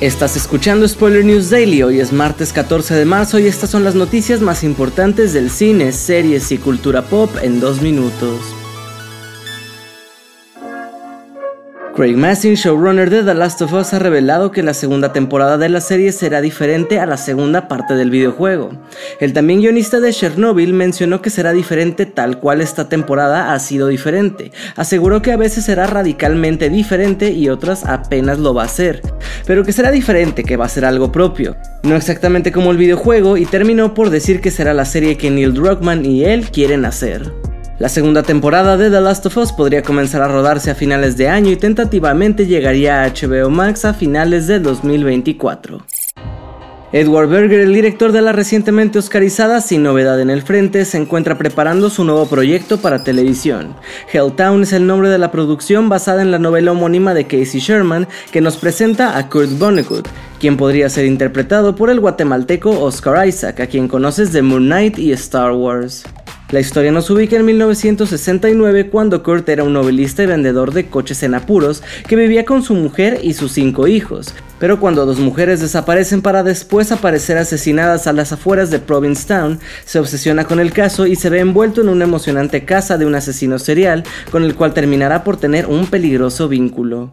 Estás escuchando Spoiler News Daily, hoy es martes 14 de marzo y estas son las noticias más importantes del cine, series y cultura pop en dos minutos. Craig Massin, showrunner de The Last of Us, ha revelado que la segunda temporada de la serie será diferente a la segunda parte del videojuego. El también guionista de Chernobyl mencionó que será diferente tal cual esta temporada ha sido diferente. Aseguró que a veces será radicalmente diferente y otras apenas lo va a ser. Pero que será diferente, que va a ser algo propio. No exactamente como el videojuego y terminó por decir que será la serie que Neil Druckmann y él quieren hacer. La segunda temporada de The Last of Us podría comenzar a rodarse a finales de año y tentativamente llegaría a HBO Max a finales de 2024. Edward Berger, el director de la recientemente oscarizada Sin Novedad en el Frente, se encuentra preparando su nuevo proyecto para televisión. Helltown es el nombre de la producción basada en la novela homónima de Casey Sherman que nos presenta a Kurt Vonnegut, quien podría ser interpretado por el guatemalteco Oscar Isaac, a quien conoces de Moon Knight y Star Wars. La historia nos ubica en 1969 cuando Kurt era un novelista y vendedor de coches en apuros que vivía con su mujer y sus cinco hijos. Pero cuando dos mujeres desaparecen para después aparecer asesinadas a las afueras de Provincetown, se obsesiona con el caso y se ve envuelto en una emocionante casa de un asesino serial con el cual terminará por tener un peligroso vínculo.